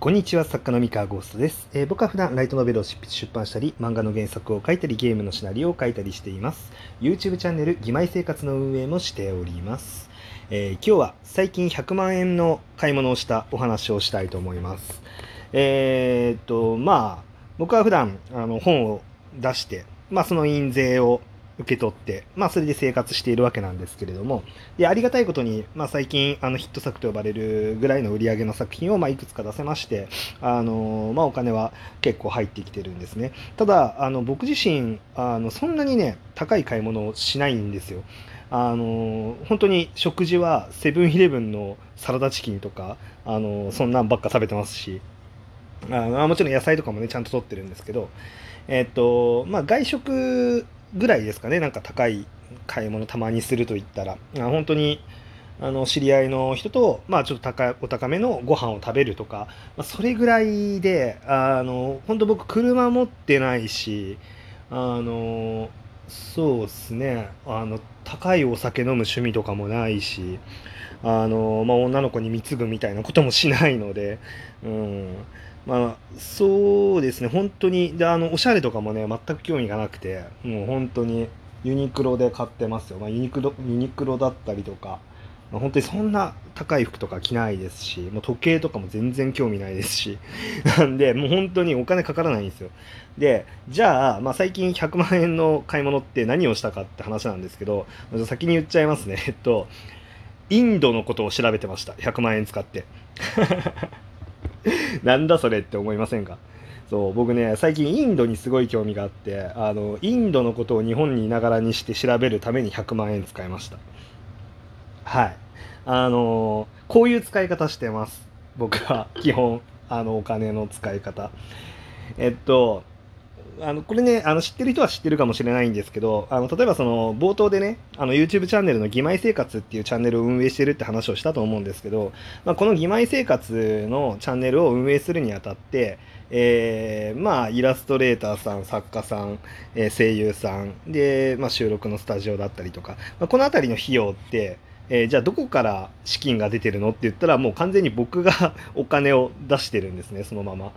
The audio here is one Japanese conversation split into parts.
こんにちは、作家の三河ゴーストです、えー僕は普段ライトノベルを執筆出版したり、漫画の原作を書いたり、ゲームのシナリオを書いたりしています。YouTube チャンネル、義妹生活の運営もしております。えー今日は最近100万円の買い物をしたお話をしたいと思います。えーっと、まあ、僕は普段あの本を出して、まあ、その印税を受け取って、まあ、それで生活しているわけなんですけれども、で、ありがたいことに、まあ、最近、あの、ヒット作と呼ばれるぐらいの売り上げの作品を、ま、いくつか出せまして、あの、まあ、お金は結構入ってきてるんですね。ただ、あの、僕自身、あの、そんなにね、高い買い物をしないんですよ。あの、本当に食事はセブンイレブンのサラダチキンとか、あの、そんなんばっか食べてますし、あのもちろん野菜とかもね、ちゃんと取ってるんですけど、えっと、まあ、外食ぐらいですかね、なんか高い買い物たまにすると言ったら、あ本当に、あの、知り合いの人と、まあ、ちょっと高い、お高めのご飯を食べるとか、まあ、それぐらいで、あの、本当僕、車持ってないし、あの、そうですね、あの、高いお酒飲む趣味とかもないし、あの、まあ、女の子に貢ぐみたいなこともしないので、うん。まあ、そうですね、本当に、で、あの、おしゃれとかもね、全く興味がなくて、もう本当に、ユニクロで買ってますよ。まあ、ユニクロ、ユニクロだったりとか、まあ、本当にそんな高い服とか着ないですし、もう時計とかも全然興味ないですし、なんで、もう本当にお金かからないんですよ。で、じゃあ、まあ、最近100万円の買い物って何をしたかって話なんですけど、先に言っちゃいますね。えっと、インドのことを調べてました。100万円使って。なんだそれって思いませんか？そう僕ね最近インドにすごい興味があってあのインドのことを日本にいながらにして調べるために100万円使いました。はい。あのこういう使い方してます。僕は基本あのお金の使い方。えっとあのこれねあの知ってる人は知ってるかもしれないんですけどあの例えばその冒頭でねあの YouTube チャンネルの「義妹生活」っていうチャンネルを運営してるって話をしたと思うんですけど、まあ、この「義妹生活」のチャンネルを運営するにあたって、えーまあイラストレーターさん作家さん、えー声優さんで、まあ、収録のスタジオだったりとか、まあ、この辺りの費用ってえーじゃあどこから資金が出てるのって言ったらもう完全に僕が お金を出してるんですねそのまま。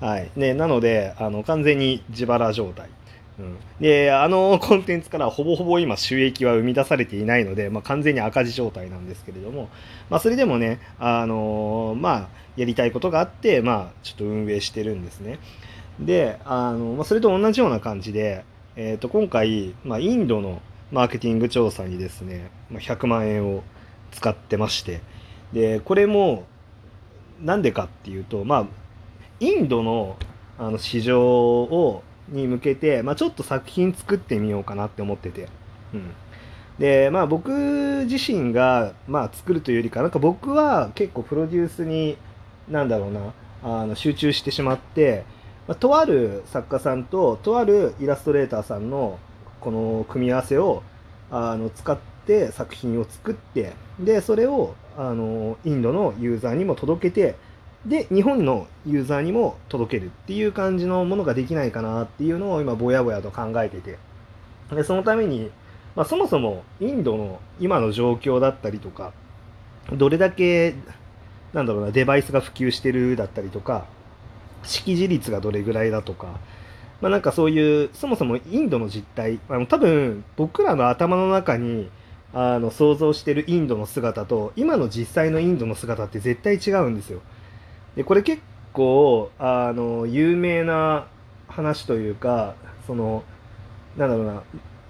はいね、なのであの完全に自腹状態。うん、であの コンテンツからほぼほぼ今収益は生み出されていないので、まあ、完全に赤字状態なんですけれども、まあ、それでもね、あのまあ、やりたいことがあって、まあ、ちょっと運営してるんですね。であの、まあ、それと同じような感じで、えー、と今回、まあ、インドのマーケティング調査にですね、まあ、100万円を使ってましてでこれもなんでかっていうとまあインドのあの市場をに向けて、まあ、ちょっと作品作ってみようかなって思ってて、うん、でまあ僕自身が、まあ、作るというよりかなんか僕は結構プロデュースになんだろうなあの集中してしまって、まあ、とある作家さんととあるイラストレーターさんのこの組み合わせをあの使って作品を作ってでそれをあのインドのユーザーにも届けてで日本のユーザーにも届けるっていう感じのものができないかなっていうのを今ぼやぼやと考えててでそのために、まあ、そもそもインドの今の状況だったりとかどれだけなんだろうなデバイスが普及してるだったりとか識字率がどれぐらいだとかまあ、なんかそういうそもそもインドの実態あの多分僕らの頭の中にあの想像してるインドの姿と今の実際のインドの姿って絶対違うんですよ。でこれ結構あの有名な話というかそのなんだろうな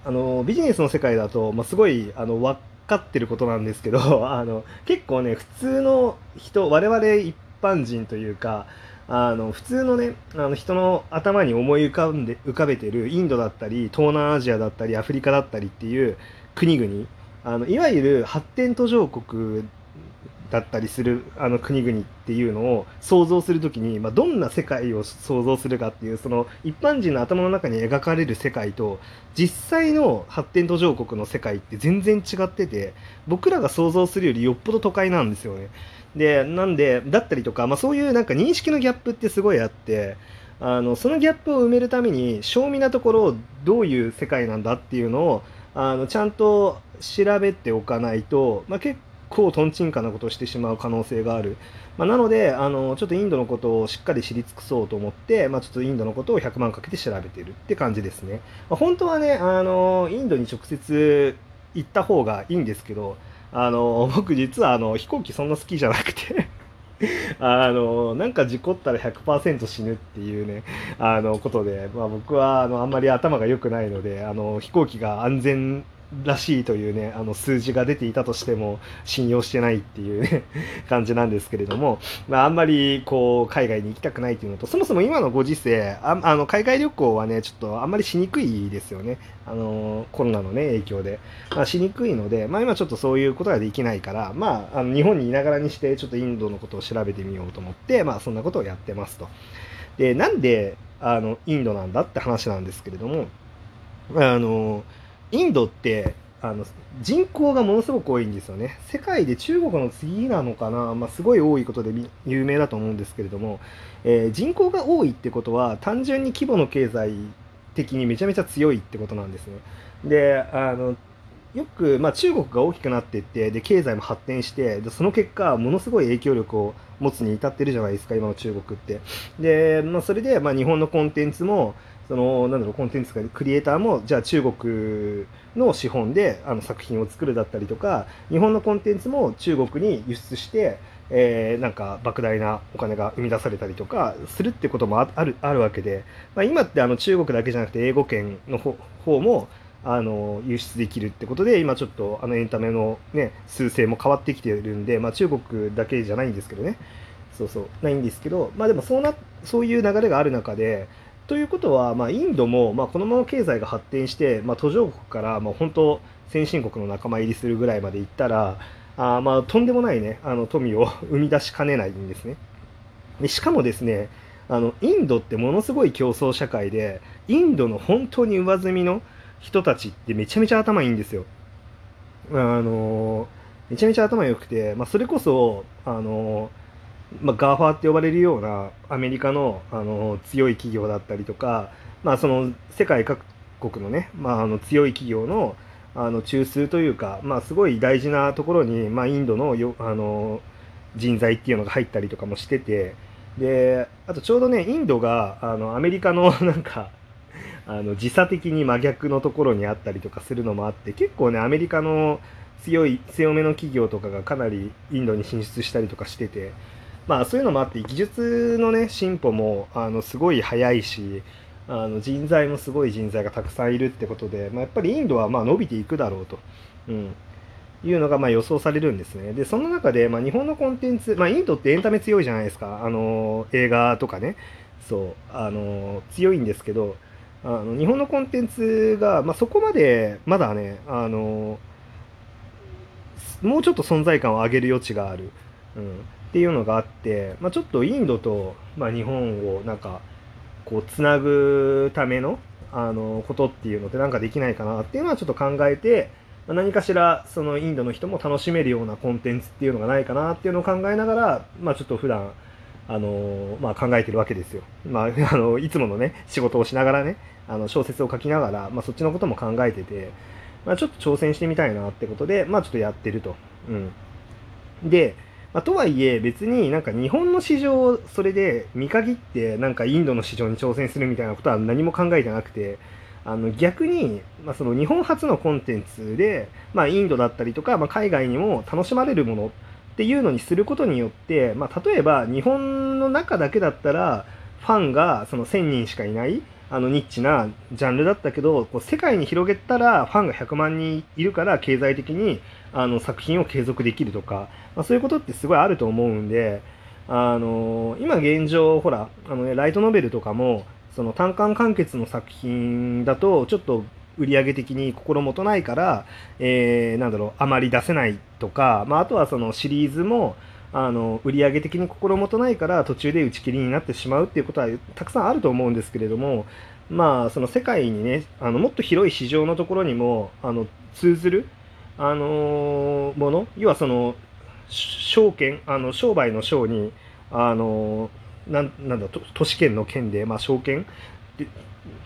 あのビジネスの世界だと、まあ、すごいあの分かってることなんですけど あの結構ね普通の人我々一般人というかあの普通のねあの人の頭に思い浮かんで浮かべてるインドだったり東南アジアだったりアフリカだったりっていう国々あのいわゆる発展途上国だったりするあの国々っていうのを想像するときに、まあ、どんな世界を想像するかっていうその一般人の頭の中に描かれる世界と実際の発展途上国の世界って全然違ってて僕らが想像するよりよっぽど都会なんですよね。でなんでだったりとか、まあ、そういうなんか認識のギャップってすごいあってあのそのギャップを埋めるために正味なところをどういう世界なんだっていうのをあのちゃんと調べておかないと、まあ、結構とんちんかなことをしてしまう可能性がある、まあ、なのであのちょっとインドのことをしっかり知り尽くそうと思って、まあ、ちょっとインドのことを100万かけて調べてるって感じですね、まあ、本当はねあのインドに直接行った方がいいんですけどあの僕実はあの飛行機そんな好きじゃなくて あのなんか事故ったら100%死ぬっていうねあのことで、まあ、僕はあのあんまり頭が良くないのであの飛行機が安全らしいというねあの数字が出ていたとしても信用してないっていうね 感じなんですけれども、まあ、あんまりこう海外に行きたくないっていうのとそもそも今のご時世ああの海外旅行はねちょっとあんまりしにくいですよねあのコロナのね影響で、まあ、しにくいので、まあ、今ちょっとそういうことができないからまああの日本にいながらにしてちょっとインドのことを調べてみようと思ってまあそんなことをやってますと。でなんであのインドなんだって話なんですけれどもあのインドってあの人口がものすごく多いんですよね。世界で中国の次なのかな、まあ、すごい多いことで有名だと思うんですけれども、えー、人口が多いってことは単純に規模の経済的にめちゃめちゃ強いってことなんですね。であのよく、まあ、中国が大きくなっていってで経済も発展してでその結果ものすごい影響力を持つに至ってるじゃないですか今の中国って。で、まあ、それで、まあ、日本のコンテンツもそのなんだろうコンテンツかクリエイターもじゃあ中国の資本であの作品を作るだったりとか日本のコンテンツも中国に輸出して、えー、なんか莫大なお金が生み出されたりとかするってこともあるあるわけで、まあ、今ってあの中国だけじゃなくて英語圏の方もあの輸出できるってことで今ちょっとあのエンタメの、ね、数勢も変わってきてるんで、まあ、中国だけじゃないんですけどね。そうそうないんですけどまあでもそうなそういう流れがある中でということは、まあ、インドも、まあ、このまま経済が発展して、まあ、途上国から、まあ、本当先進国の仲間入りするぐらいまでいったらあまあとんでもないねあの富を 生み出しかねないんですね。でしかもですねあのインドってものすごい競争社会でインドの本当に上澄みの人たちってめちゃめちゃ頭いいんですよ。あのめちゃめちゃ頭良くて、まあ、それこそあのまあ、 GAFA って呼ばれるようなアメリカのあの強い企業だったりとか、まあ、その世界各国のね、まあ、あの強い企業のあの中枢というか、まあ、すごい大事なところに、まあ、インドのよあの人材っていうのが入ったりとかもしててであとちょうどねインドがあのアメリカの なんかあの時差的に真逆のところにあったりとかするのもあって結構ねアメリカの強い強めの企業とかがかなりインドに進出したりとかしててまあそういうのもあって技術のね進歩もあのすごい早いしあの人材もすごい人材がたくさんいるってことで、まあ、やっぱりインドはま伸びていくだろうと、うん、いうのがま予想されるんですね。でその中でま日本のコンテンツ、まあ、インドってエンタメ強いじゃないですか。あの映画とかね。そう。あの強いんですけどあの日本のコンテンツが、まあ、そこまでまだねあのもうちょっと存在感を上げる余地がある。うん。っていうのがあって、まあ、ちょっとインドと、まあ、日本をなんかこうつなぐためのあのことっていうのってなんかできないかなっていうのはちょっと考えて、まあ、何かしらそのインドの人も楽しめるようなコンテンツっていうのがないかなっていうのを考えながら、まあ、ちょっと普段あのまあ、考えてるわけですよ。まあ、あのいつものね仕事をしながらねあの小説を書きながら、まあ、そっちのことも考えてて、まあ、ちょっと挑戦してみたいなってことで、まあ、ちょっとやってると。うん、でまあ、とはいえ別になんか日本の市場をそれで見限ってなんかインドの市場に挑戦するみたいなことは何も考えてなくてあの逆に、まあ、その日本初のコンテンツで、まあ、インドだったりとか、まあ、海外にも楽しまれるものっていうのにすることによって、まあ、例えば日本の中だけだったらファンがその1000人しかいないあのニッチなジャンルだったけどこう世界に広げたらファンが100万人いるから経済的にあの作品を継続できるとか、まあ、そういうことってすごいあると思うんであの今現状ほらあの、ね、ライトノベルとかもその単館完結の作品だとちょっと売上的に心もとないから、えー、なんだろうあまり出せないとか、まあ、あとはそのシリーズもあの売上的に心もとないから途中で打ち切りになってしまうっていうことはたくさんあると思うんですけれどもまあその世界にねあのもっと広い市場のところにもあの通ずるあのもの？要はその証券？あの商売の商にあのなんなんだ都市圏の県で、まあ、証券？で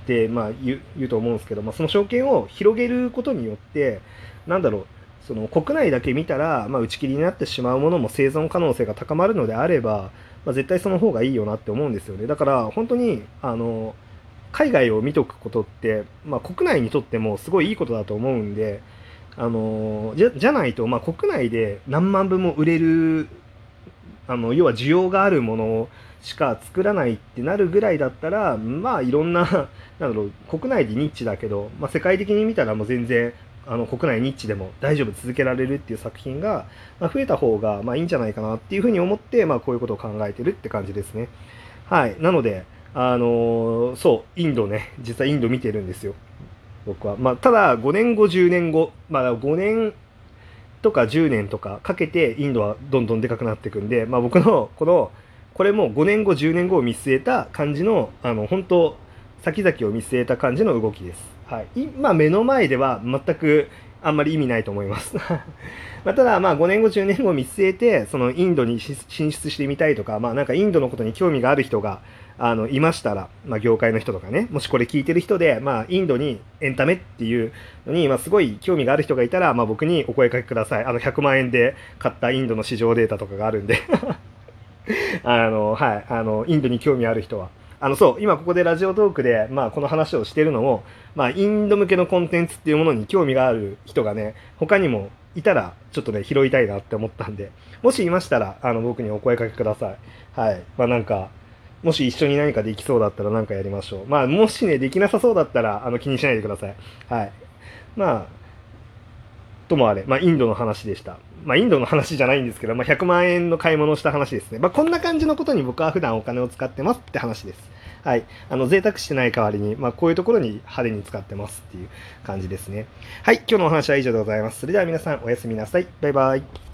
で、まあ、言う言うと思うんですけど、まあ、その証券を広げることによってなんだろうその国内だけ見たら、まあ、打ち切りになってしまうものも生存可能性が高まるのであれば、まあ、絶対その方がいいよなって思うんですよね。だから本当にあの海外を見とくことって、まあ、国内にとってもすごいいいことだと思うんであのじゃじゃないと、まあ、国内で何万部も売れるあの要は需要があるものしか作らないってなるぐらいだったらまあいろんな なんだろう国内でニッチだけど、まあ、世界的に見たらもう全然あの国内ニッチでも大丈夫続けられるっていう作品が、まあ、増えた方がまあいいんじゃないかなっていうふうに思って、まあ、こういうことを考えてるって感じですね。はい。なので、あのー、そう、インドね、実際インド見てるんですよ。僕は。まあ、ただ、5年後、10年後、まあ、5年とか10年とかかけて、インドはどんどんでかくなっていくんで、まあ、僕の、この、これも5年後、10年後を見据えた感じの、あの、本当先々を見据えた感じの動きです。はい、今目の前では全くあんまり意味ないと思います。まただまあ5年後10年後見据えてそのインドに進出してみたいとかまあなんかインドのことに興味がある人があのいましたら、まあ、業界の人とかねもしこれ聞いてる人で、まあ、インドにエンタメっていうのに、まあ、すごい興味がある人がいたら、まあ、僕にお声かけください。あの100万円で買ったインドの市場データとかがあるんで。あのはい。あのインドに興味ある人は。あのそう今ここでラジオトークで、まあ、この話をしてるのも、まあ、インド向けのコンテンツっていうものに興味がある人がね他にもいたらちょっとね拾いたいなって思ったんでもしいましたらあの僕にお声かけください。はい。まあなんかもし一緒に何かできそうだったら何かやりましょう。まあもしねできなさそうだったらあの気にしないでください。はい。まあともあれ、まあ、インドの話でした。まあ、インドの話じゃないんですけど、まあ、100万円の買い物をした話ですね。まあ、こんな感じのことに僕は普段お金を使ってますって話です。はい。あの、贅沢してない代わりに、まあ、こういうところに派手に使ってますっていう感じですね。はい。今日のお話は以上でございます。それでは皆さん、おやすみなさい。バイバイ。